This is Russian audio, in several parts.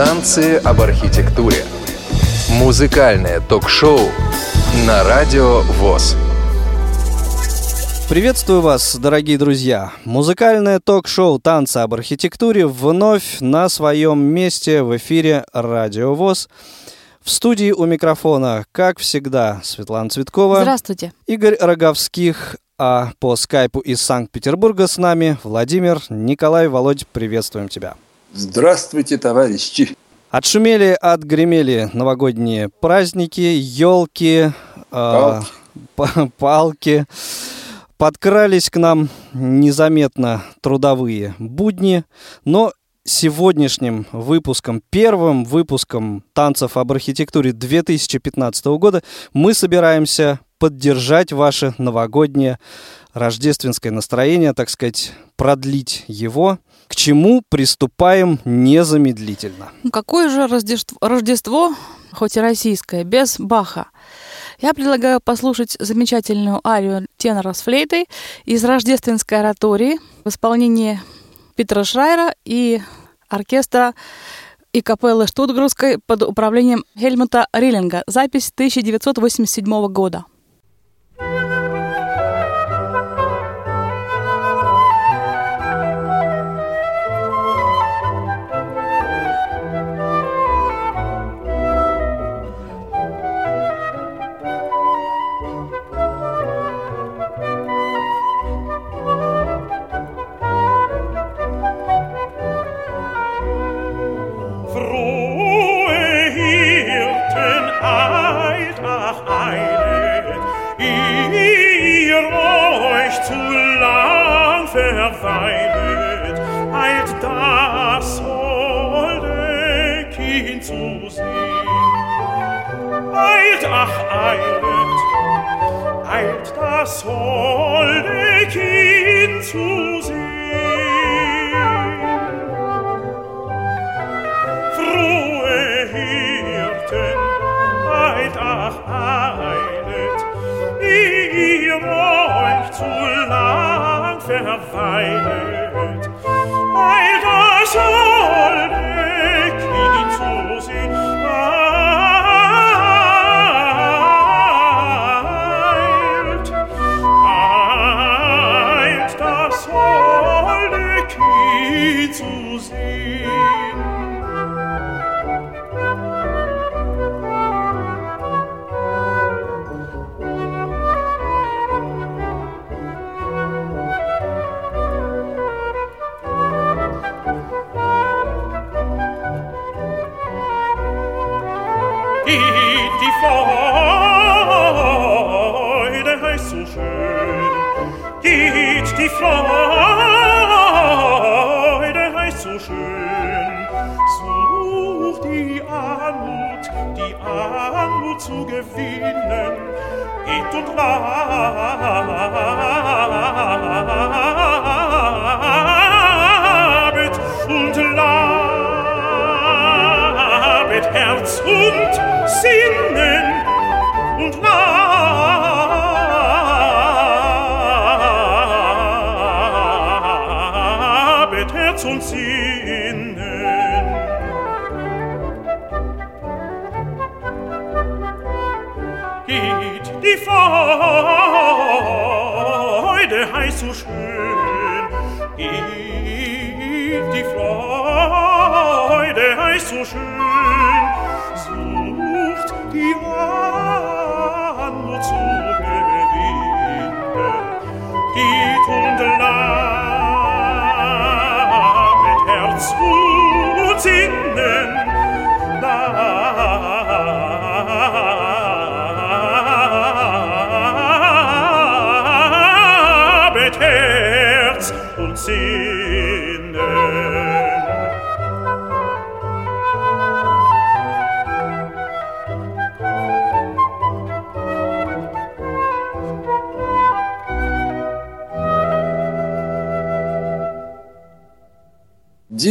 Танцы об архитектуре. Музыкальное ток-шоу на радио ВОЗ. Приветствую вас, дорогие друзья! Музыкальное ток-шоу «Танцы об архитектуре» вновь на своем месте в эфире «Радио ВОЗ». В студии у микрофона, как всегда, Светлана Цветкова. Здравствуйте. Игорь Роговских, а по скайпу из Санкт-Петербурга с нами Владимир, Николай, Володь, приветствуем тебя. Здравствуйте, товарищи. Отшумели, отгремели новогодние праздники, елки, палки. Э, палки. Подкрались к нам незаметно трудовые будни, но сегодняшним выпуском, первым выпуском танцев об архитектуре 2015 года мы собираемся поддержать ваше новогоднее рождественское настроение, так сказать, продлить его, к чему приступаем незамедлительно. Ну, какое же Рождество, Рождество, хоть и российское, без Баха? Я предлагаю послушать замечательную арию тенора с флейтой из рождественской оратории в исполнении Питера Шрайера и оркестра и капеллы Штутгарской под управлением Хельмута Риллинга. Запись 1987 года. eilt, eilt das holde Kind zu sehen. Frohe Hirten, eilt, ach, eilt, ihr euch zu lang verweilet, Freude heißt so schön, such die Armut, die Armut zu gewinnen, geht und labet und labet Herz und 俗世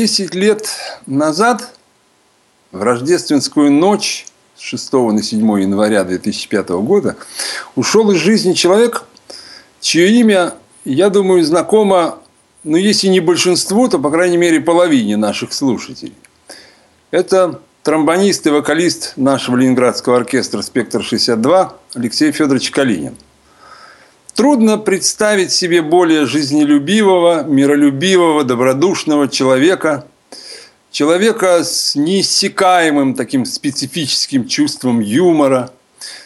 Десять лет назад, в рождественскую ночь с 6 на 7 января 2005 года, ушел из жизни человек, чье имя, я думаю, знакомо, ну, если не большинству, то, по крайней мере, половине наших слушателей. Это тромбонист и вокалист нашего ленинградского оркестра «Спектр-62» Алексей Федорович Калинин. Трудно представить себе более жизнелюбивого, миролюбивого, добродушного человека, человека с неиссякаемым таким специфическим чувством юмора.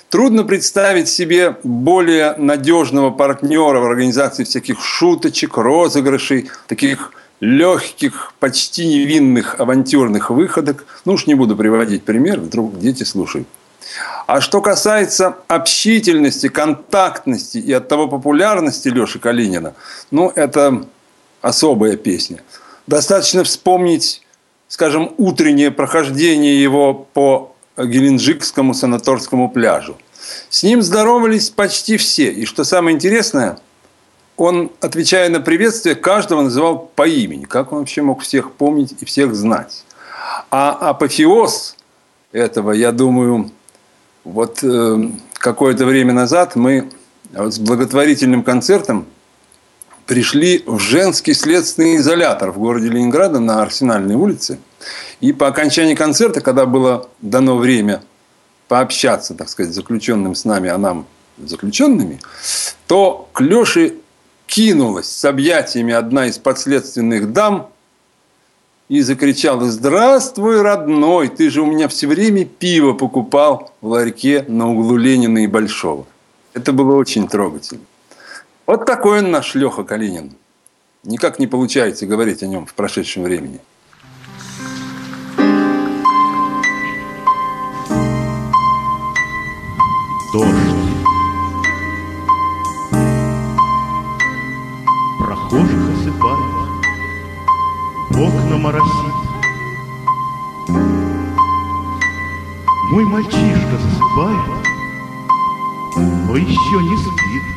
Трудно представить себе более надежного партнера в организации всяких шуточек, розыгрышей, таких легких, почти невинных авантюрных выходок. Ну уж не буду приводить пример, вдруг дети слушают. А что касается общительности, контактности и от того популярности Леши Калинина, ну, это особая песня. Достаточно вспомнить, скажем, утреннее прохождение его по Геленджикскому санаторскому пляжу. С ним здоровались почти все. И что самое интересное – он, отвечая на приветствие, каждого называл по имени. Как он вообще мог всех помнить и всех знать? А апофеоз этого, я думаю, вот э, какое-то время назад мы с благотворительным концертом пришли в женский следственный изолятор в городе Ленинграда на Арсенальной улице. И по окончании концерта, когда было дано время пообщаться, так сказать, заключенным с нами, а нам заключенными, то к Леше кинулась с объятиями одна из подследственных дам и закричала «Здравствуй, родной! Ты же у меня все время пиво покупал в ларьке на углу Ленина и Большого». Это было очень трогательно. Вот такой он наш Леха Калинин. Никак не получается говорить о нем в прошедшем времени. Дождь окна моросит. Мой мальчишка засыпает, но еще не спит.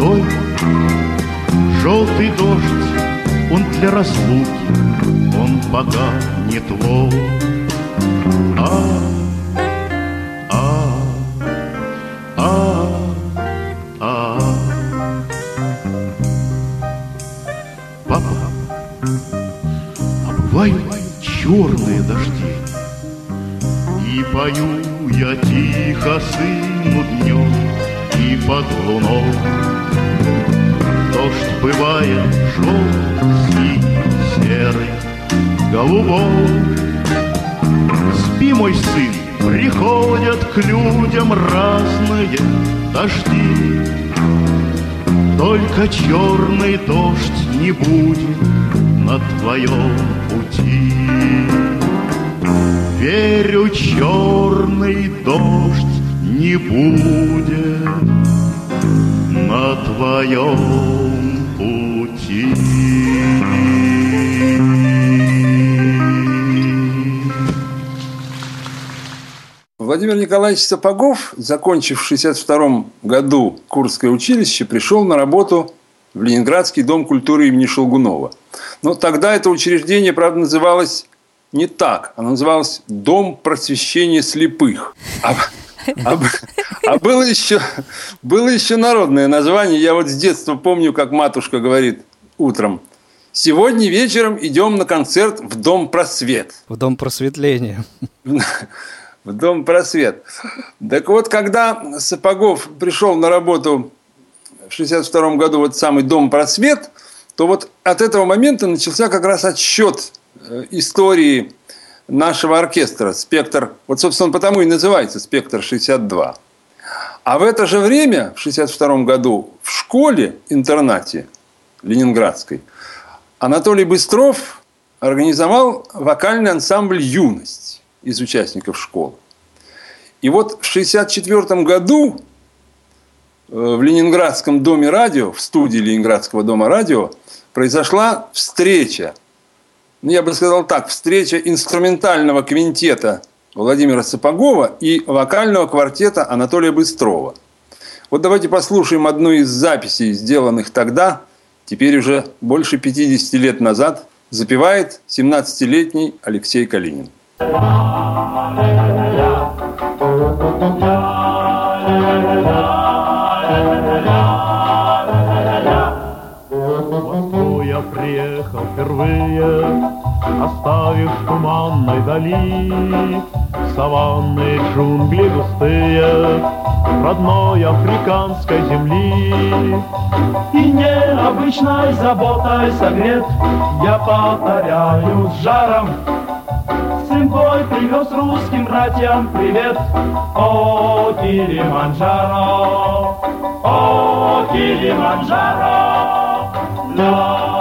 Той. Желтый дождь, он для разлуки, он пока не твой. А черные дожди. И пою я тихо сыну и под луной. Дождь бывает желтый, серый, голубой. Спи, мой сын, приходят к людям разные дожди. Только черный дождь не будет на твоем пути. Верю, черный дождь не будет на твоем пути. Владимир Николаевич Сапогов, закончив в 1962 году Курское училище, пришел на работу в Ленинградский дом культуры имени Шелгунова. Но тогда это учреждение, правда, называлось не так. Оно называлось «Дом просвещения слепых». А, а, а было, еще, было еще народное название. Я вот с детства помню, как матушка говорит утром. Сегодня вечером идем на концерт в Дом Просвет. В Дом Просветления. В Дом Просвет. Так вот, когда Сапогов пришел на работу в 1962 году в этот самый Дом Просвет, то вот от этого момента начался как раз отсчет э, истории нашего оркестра «Спектр». Вот, собственно, он потому и называется «Спектр-62». А в это же время, в 1962 году, в школе-интернате Ленинградской Анатолий Быстров организовал вокальный ансамбль «Юность» из участников школы. И вот в 1964 году э, в Ленинградском доме радио, в студии Ленинградского дома радио, произошла встреча, ну, я бы сказал так, встреча инструментального квинтета Владимира Сапогова и вокального квартета Анатолия Быстрова. Вот давайте послушаем одну из записей, сделанных тогда, теперь уже больше 50 лет назад, запевает 17-летний Алексей Калинин. Приехал впервые, Оставив туманной дали Саванны, джунгли густые Родной африканской земли. И необычной заботой согрет, Я повторяю с жаром, Сын твой привез русским братьям привет, О, Килиманджаро, о, Килиманджаро, ла.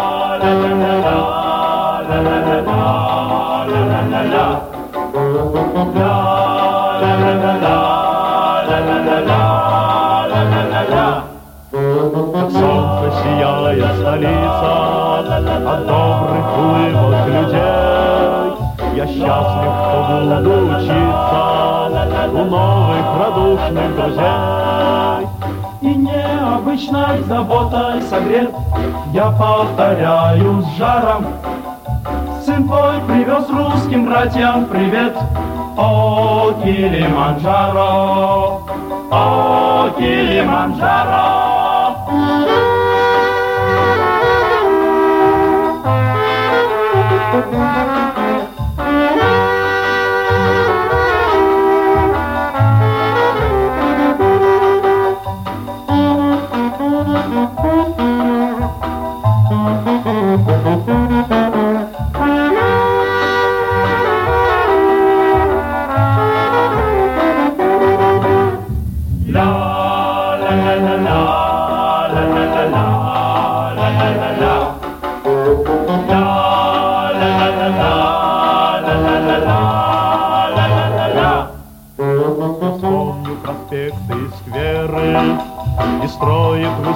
Солнце сияет столица От добрых улыбок людей Я счастлив, что буду учиться У новых радушных друзей И необычной заботой согрет Я повторяю с жаром сын твой привез русским братьям привет. О, Килиманджаро, о, Килиманджаро.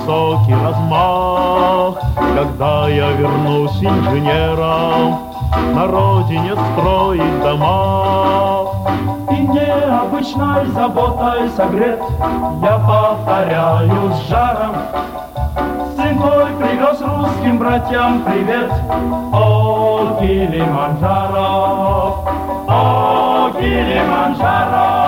Высокий размах. Когда я вернусь инженером, на родине строить дома. И необычной заботой согрет, я повторяю с жаром. Сын твой привез русским братьям привет, о, Килиманджаро, о, Килиманджаро.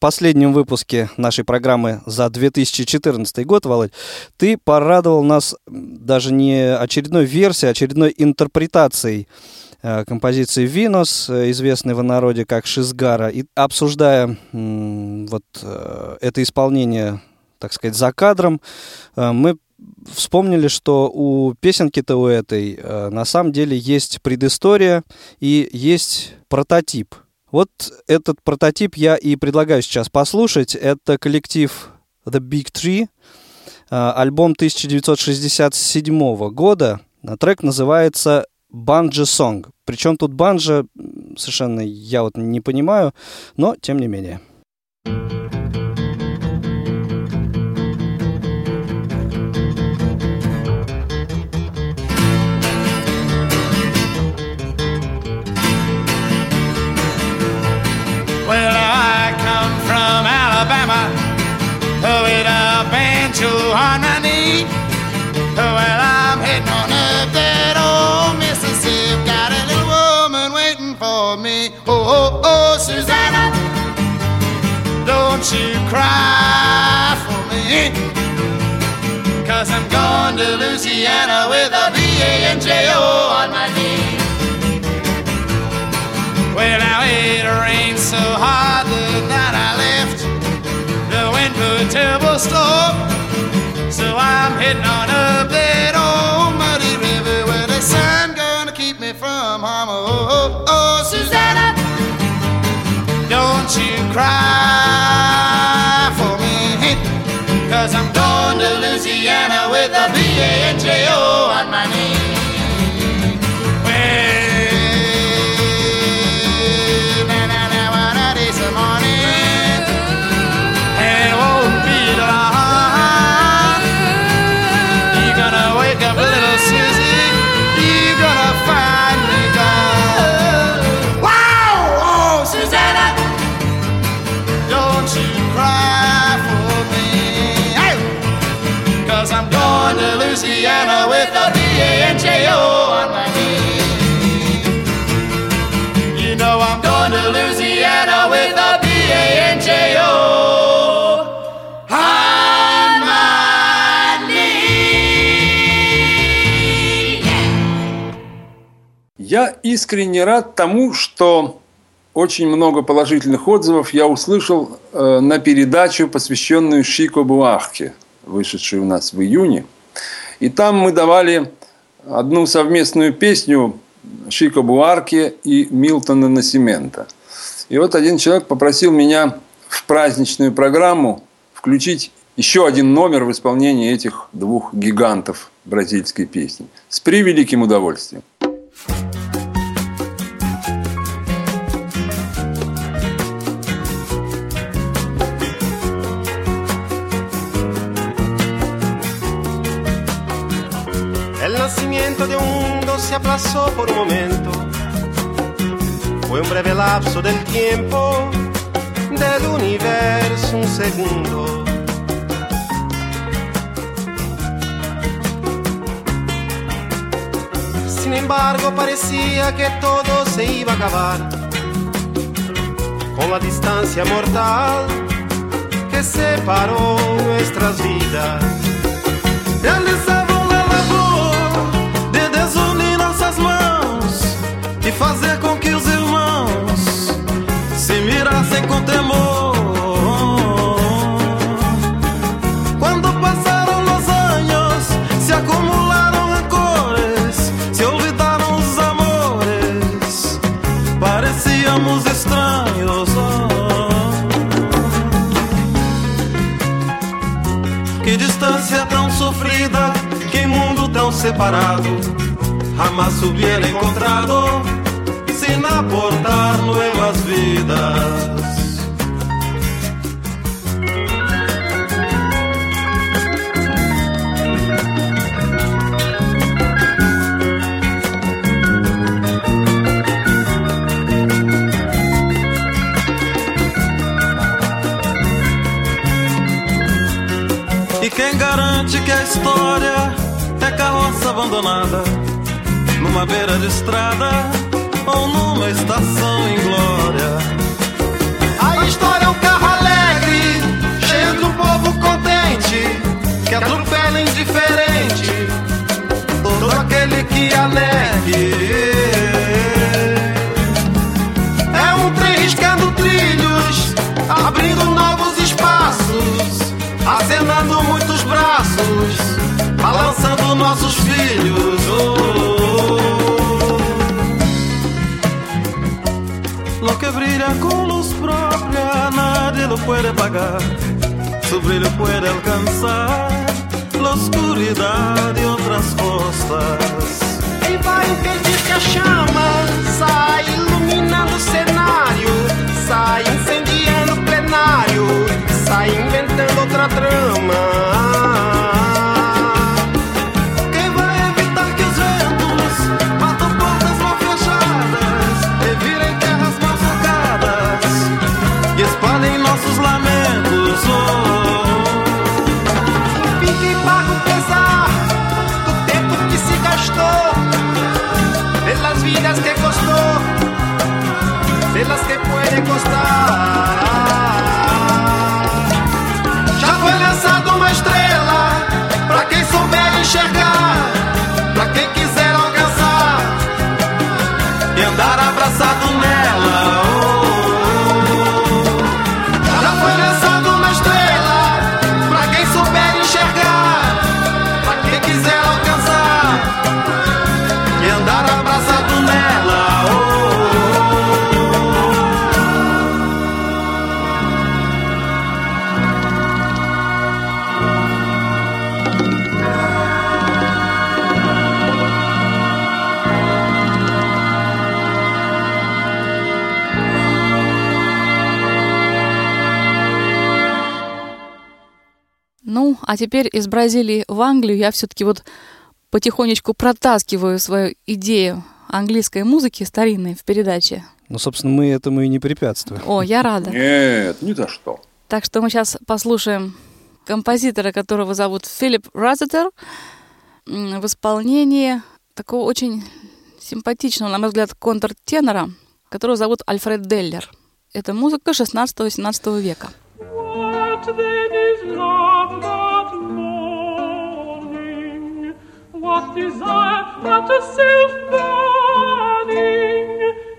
Последнем выпуске нашей программы за 2014 год, Володь, ты порадовал нас даже не очередной версией, а очередной интерпретацией композиции «Винос», э, известной в народе как «Шизгара». И обсуждая вот э, это исполнение, так сказать, за кадром, мы вспомнили, что у песенки-то у этой на самом деле есть предыстория и есть прототип – Вот этот прототип я и предлагаю сейчас послушать. Это коллектив The Big Tree, альбом 1967 года. Трек называется Банджи Song. Причем тут банджа совершенно я вот не понимаю, но тем не менее. Well, I come from Alabama with a banjo on my don't you cry for me. Cause I'm going to Louisiana with a B-A-N-J-O on my knee. Well, now it rained so hard the night I left. The wind blew a terrible storm. So I'm heading on up that old muddy river where the sun gonna keep me from harm. Oh, oh, oh, oh Susanna, don't you cry for me. Cause I'm going to Louisiana with a B-A-N-J-O on my knee. Я искренне рад тому, что очень много положительных отзывов я услышал э, на передачу, посвященную Шико Буахке, вышедшей у нас в июне. И там мы давали одну совместную песню Шико Буарке и Милтона Насимента. И вот один человек попросил меня в праздничную программу включить еще один номер в исполнении этих двух гигантов бразильской песни. С превеликим удовольствием. Nacimiento de un mundo se aplazó por un momento. Fue un breve lapso del tiempo, del universo un segundo. Sin embargo, parecía que todo se iba a acabar. Con la distancia mortal que separó nuestras vidas. E fazer com que os irmãos se mirassem com temor. Quando passaram os anos, se acumularam rancores, se olvidaram os amores, parecíamos estranhos. Que distância tão sofrida, que mundo tão separado. Jamás hubiera encontrado aportar nuevas vidas. Quem garante que a história é carroça abandonada numa beira de estrada ou numa estação em glória? A história é um carro puede pagar. Su brillo puede alcanzar la oscuridad de otras costas. E vai impedir que a chama saia iluminando o cenário, sai incendiando o plenário, sai inventando outra trama. las que costó, de las que puede costar. А теперь из Бразилии в Англию я все-таки вот потихонечку протаскиваю свою идею английской музыки старинной в передаче. Ну, собственно, мы этому и не препятствуем. О, я рада. Нет, ни за что. Так что мы сейчас послушаем композитора, которого зовут Филипп Разетер, в исполнении такого очень симпатичного, на мой взгляд, контртенора, которого зовут Альфред Деллер. Это музыка 16-18 века. What then is love morning? What desire but a self-burning?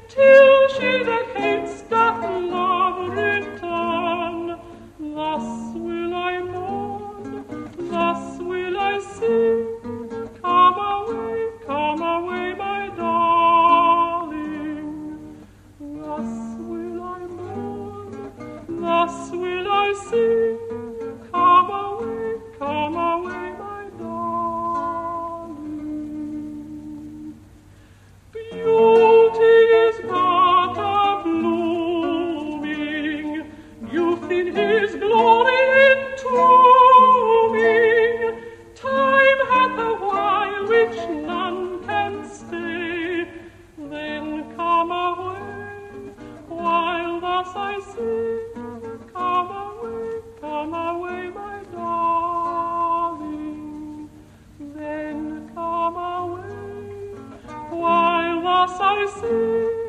Till she that hates doth love return. Thus will I mourn, thus will I sing. Come away, come away, my darling. Thus will I sing. Come away, come away, my darling. Beauty is but a blooming, youth in his glory entombing. Time hath a while which none can stay. Then come away, while thus I sing. Come away, come away, my darling. Then come away, while thus I sing.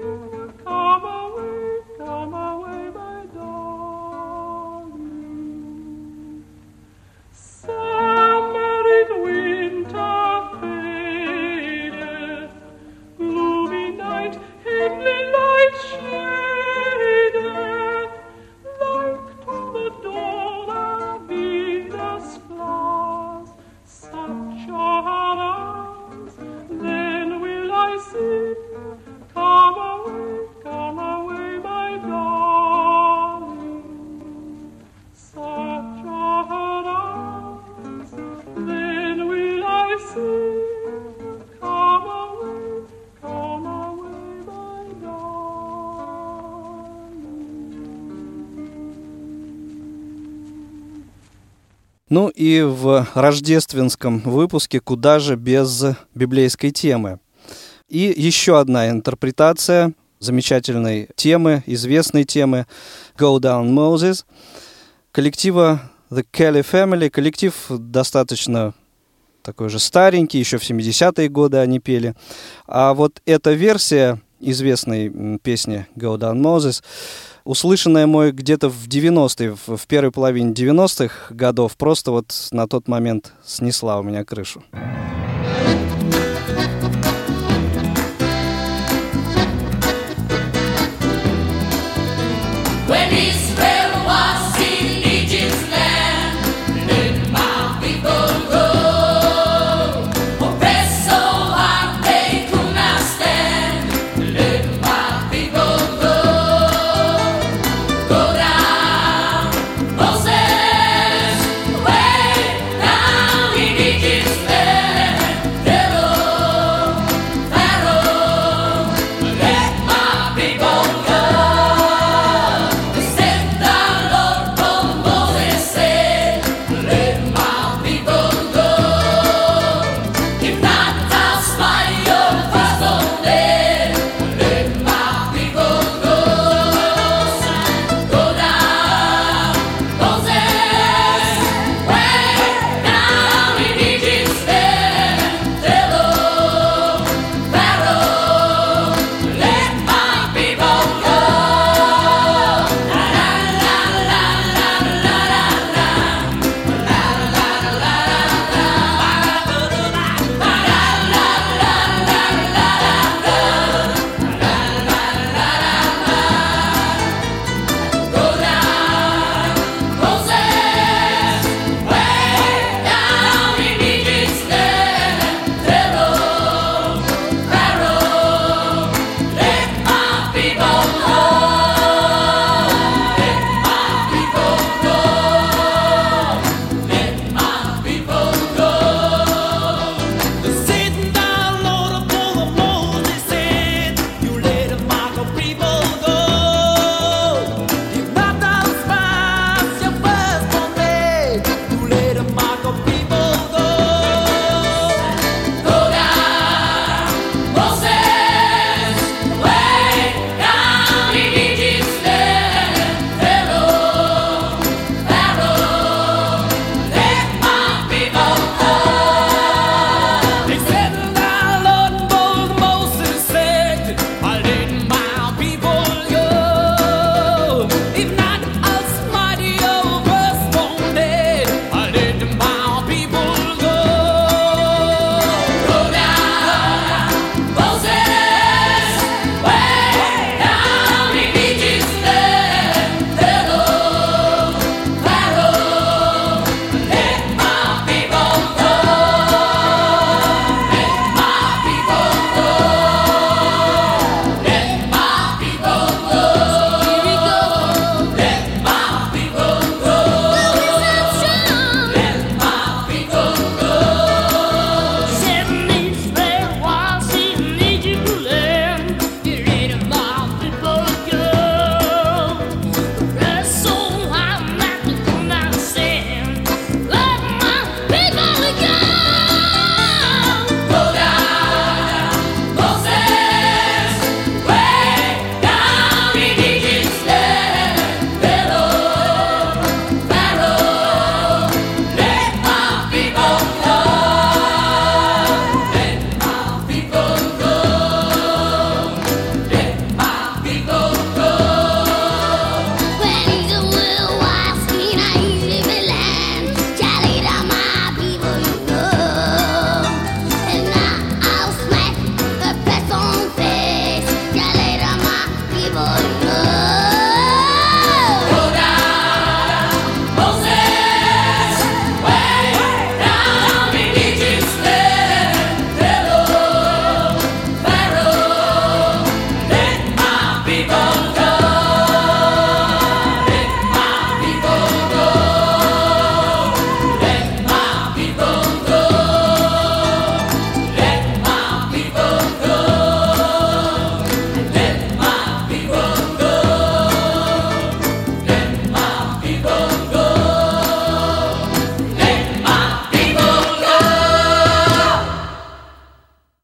Ну и в рождественском выпуске «Куда же без библейской темы». И еще одна интерпретация замечательной темы, известной темы «Go Down Moses» коллектива The Kelly Family. Коллектив достаточно такой же старенький, еще в 70-е годы они пели. А вот эта версия известной песни Go Down Moses, услышанная мой где-то в 90-е, в, в первой половине 90-х годов, просто вот на тот момент снесла у меня крышу. When Israel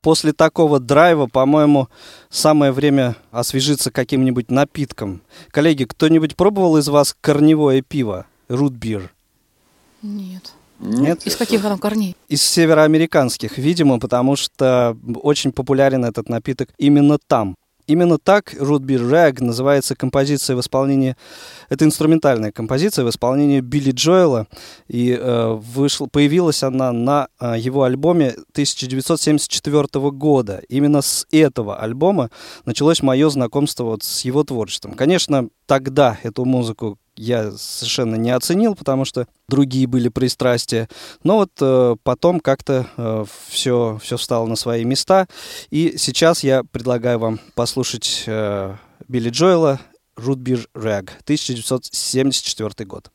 после такого драйва, по-моему, самое время освежиться каким-нибудь напитком. Коллеги, кто-нибудь пробовал из вас корневое пиво? Рутбир? Нет. Нет? Из каких оно корней? Из североамериканских, видимо, потому что очень популярен этот напиток именно там. Именно так Root Beer Rag называется композиция в исполнении... Это инструментальная композиция в исполнении Билли Джоэла. И э, вышла, появилась она на э, его альбоме 1974 года. Именно с этого альбома началось мое знакомство вот с его творчеством. Конечно, тогда эту музыку я совершенно не оценил, потому что другие были пристрастия. Но вот э, потом как-то э, все, все встало на свои места. И сейчас я предлагаю вам послушать э, Билли Джоэла «Рутбир Рэг», 1974 год.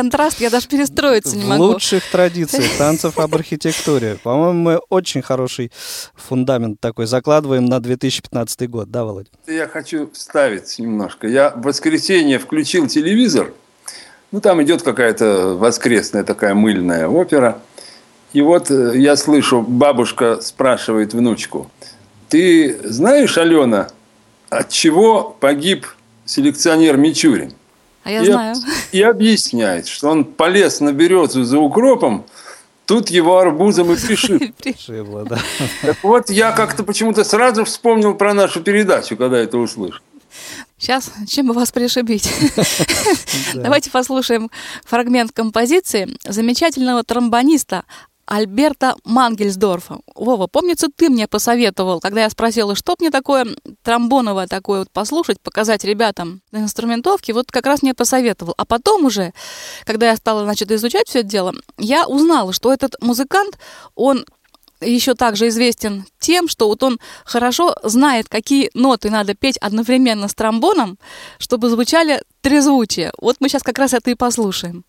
Такие контрасты, я даже перестроиться не В могу. лучших традициях танцев об архитектуре. По-моему, мы очень хороший фундамент такой закладываем на 2015 год, да, Володь? Я хочу вставить немножко. Я в воскресенье включил телевизор. Ну, там идет какая-то воскресная такая мыльная опера. И вот э, я слышу, бабушка спрашивает внучку. Ты знаешь, Алена, от чего погиб селекционер Мичурин? А я и, знаю. И объясняет, что он полез на березу за укропом, тут его арбузом и пришиб. Шибло, да. Так вот, я как-то почему-то сразу вспомнил про нашу передачу, когда это услышал. Сейчас, чем бы вас пришибить? Давайте послушаем фрагмент композиции замечательного тромбониста Альберта Мангельсдорфа. Вова, помнится, ты мне посоветовал, когда я спросила, что мне такое тромбоновое такое вот послушать, показать ребятам на инструментовке, вот как раз мне посоветовал. А потом уже, когда я стала, значит, изучать все это дело, я узнала, что этот музыкант, он еще также известен тем, что вот он хорошо знает, какие ноты надо петь одновременно с тромбоном, чтобы звучали трезвучие. Вот мы сейчас как раз это и послушаем.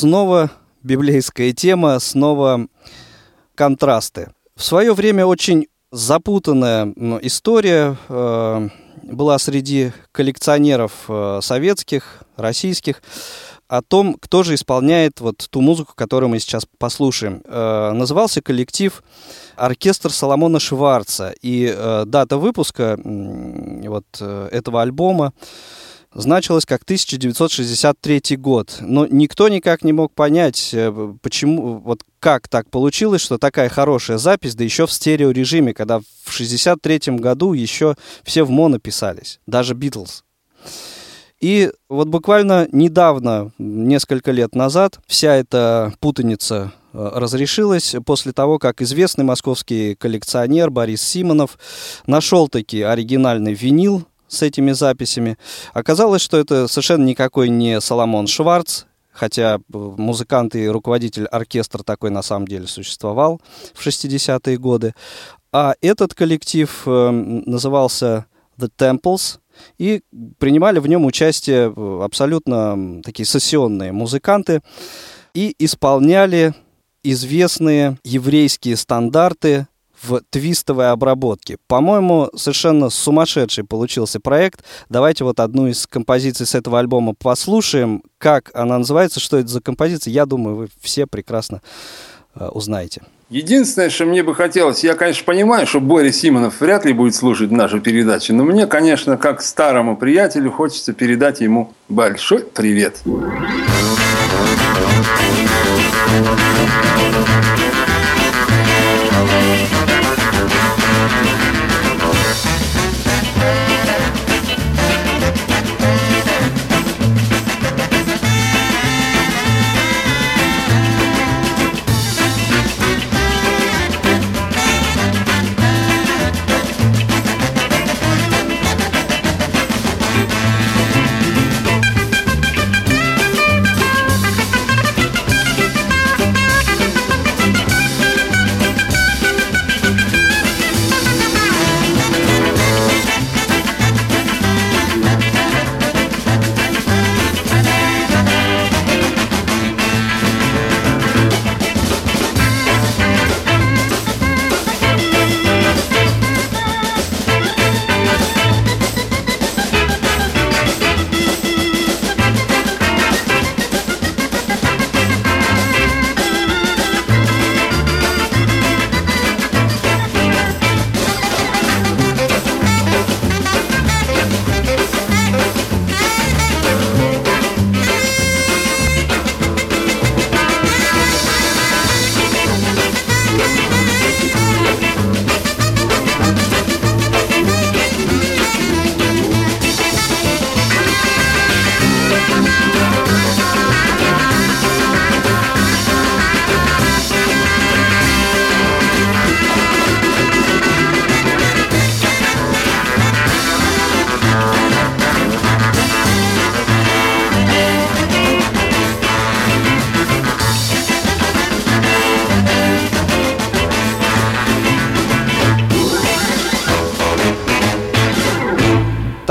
Снова библейская тема, снова контрасты. В свое время очень запутанная ну, история э, была среди коллекционеров э, советских, российских о том, кто же исполняет вот ту музыку, которую мы сейчас послушаем. Э, назывался коллектив «Оркестр Соломона Шварца». И э, дата выпуска э, вот э, этого альбома значилась как 1963 год. Но никто никак не мог понять, э, почему, вот как так получилось, что такая хорошая запись, да еще в стереорежиме, когда в 63 году еще все в моно писались, даже Битлз. И вот буквально недавно, несколько лет назад, вся эта путаница э, разрешилась после того, как известный московский коллекционер Борис Симонов нашел таки оригинальный винил с этими записями. Оказалось, что это совершенно никакой не Соломон Шварц, хотя э, музыкант и руководитель оркестра такой на самом деле существовал в 60-е годы. А этот коллектив э, назывался The Temples, и принимали в нем участие э, абсолютно такие сессионные музыканты и исполняли известные еврейские стандарты в твистовой обработке. По-моему, совершенно сумасшедший получился проект. Давайте вот одну из композиций с этого альбома послушаем. Как она называется, что это за композиция, я думаю, вы все прекрасно э, узнаете. Единственное, что мне бы хотелось, я, конечно, понимаю, что Боря Симонов вряд ли будет слушать нашу передачу, но мне, конечно, как старому приятелю, хочется передать ему большой привет.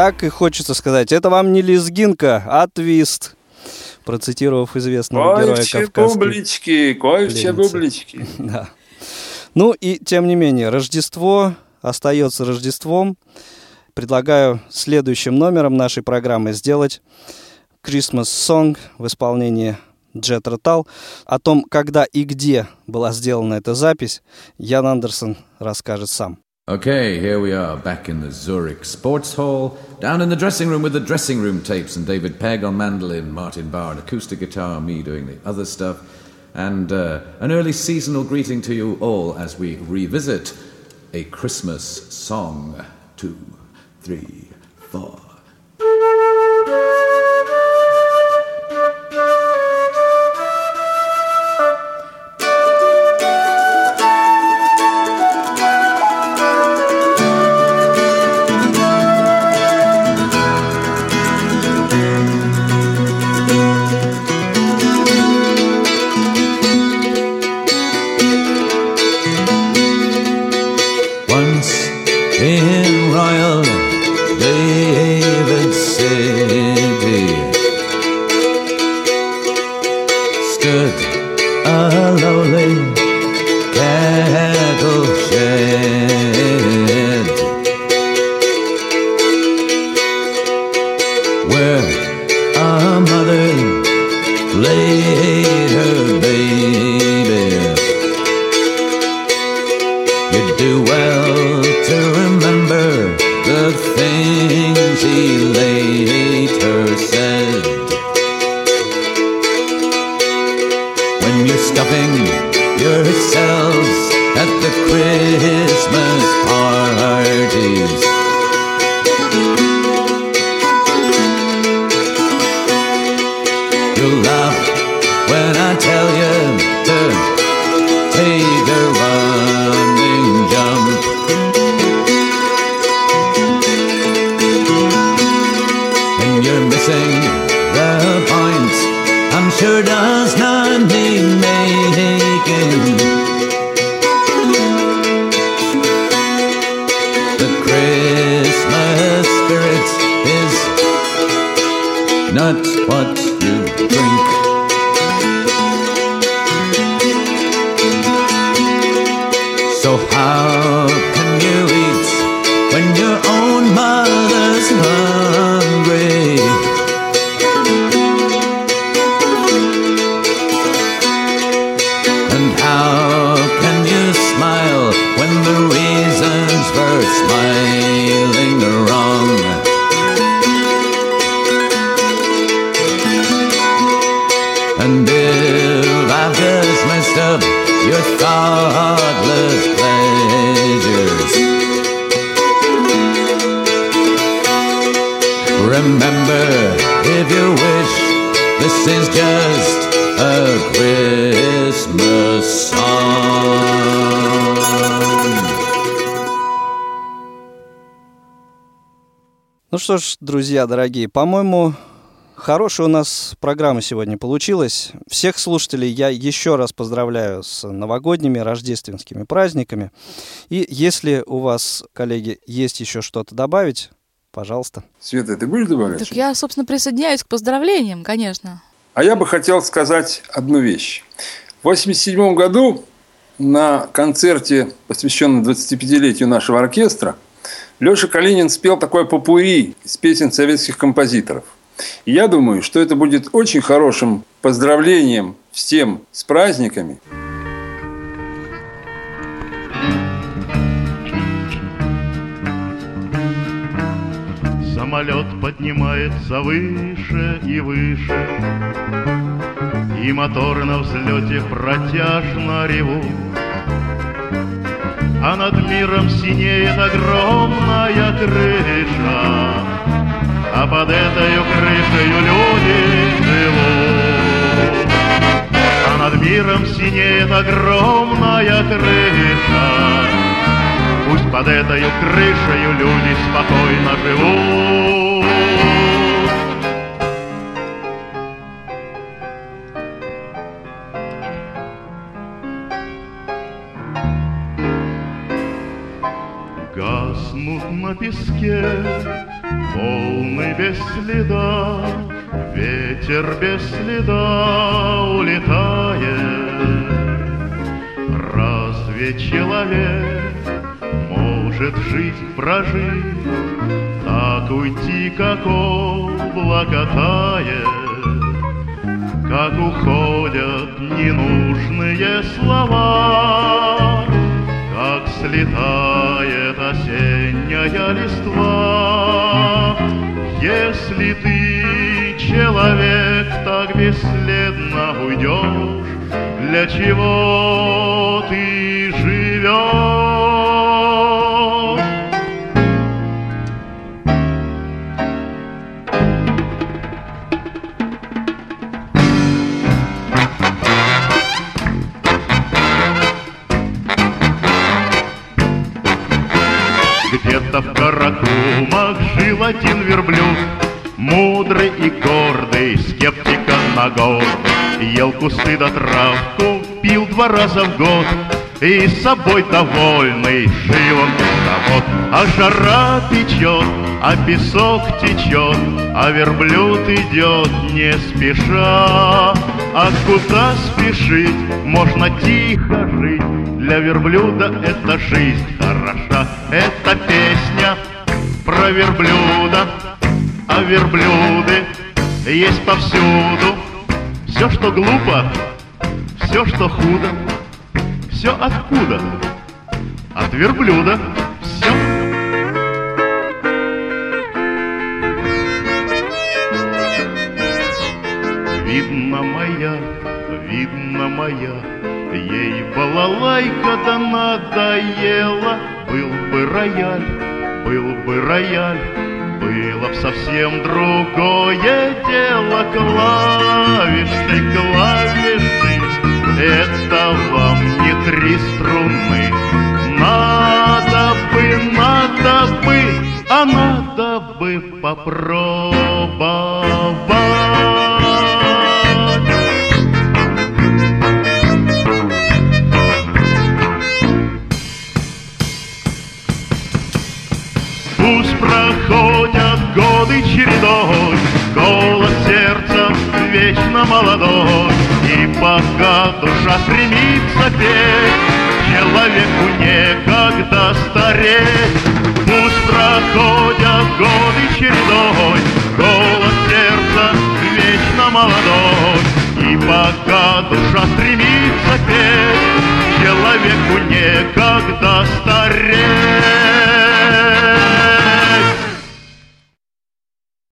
Так и хочется сказать, это вам не лезгинка, а твист. Процитировав известного героя Кольче Кавказской бублички, кольче бублички. Да. Ну и тем не менее, Рождество остается Рождеством. Предлагаю следующим номером нашей программы сделать Christmas Song в исполнении Джет Ротал. О том, когда и где была сделана эта запись, Ян Андерсон расскажет сам. Okay, here we are back in the Zurich Sports Hall, down in the dressing room with the dressing room tapes and David Pegg on mandolin, Martin Barr on acoustic guitar, me doing the other stuff, and uh, an early seasonal greeting to you all as we revisit a Christmas song. Two, three, four. out this is just a Christmas song. Ну что ж, друзья дорогие, по-моему, хорошая у нас программа сегодня получилась. Всех слушателей я еще раз поздравляю с новогодними, рождественскими праздниками. И если у вас, коллеги, есть еще что-то добавить, пожалуйста. Света, ты будешь добавлять? Так я, собственно, присоединяюсь к поздравлениям, конечно. А я бы хотел сказать одну вещь. В 1987 году на концерте, посвященном 25-летию нашего оркестра, Леша Калинин спел такое попури из песен советских композиторов. И я думаю, что это будет очень хорошим поздравлением всем с праздниками. Самолет поднимается выше и выше, И моторы на взлете протяжно ревут. А над миром синеет огромная крыша, А под этой крышей люди живут. А над миром синеет огромная крыша, Пусть под этой крышей люди спокойно живут. Гаснут на песке волны без следа, Ветер без следа улетает. Разве человек может жизнь прожить, Так уйти, как облако тает, Как уходят ненужные слова, Как слетает осенняя листва. Если ты, человек, так бесследно уйдешь, Для чего ты живешь? Два раза в год, И с собой довольный жил он без забот. А жара печет, а песок течет, А верблюд идет не спеша. А куда спешить, можно тихо жить, Для верблюда эта жизнь хороша. Это песня про верблюда, а верблюды есть повсюду. Все, что глупо, все, что худо, все откуда? От верблюда. Все. Видно моя, видно моя, Ей балалайка да надоела, Был бы рояль, был бы рояль, Было б совсем другое дело, Клавиши, клавиши, Это вам не три струны. Надо бы, надо бы, а надо бы попробовать. Пусть проходят годы чередой, Голос сердца вечно молодой, пока душа стремится петь, Человеку некогда стареть. Пусть проходят годы чередой, Голос сердца вечно молодой, И пока душа стремится петь, Человеку некогда стареть.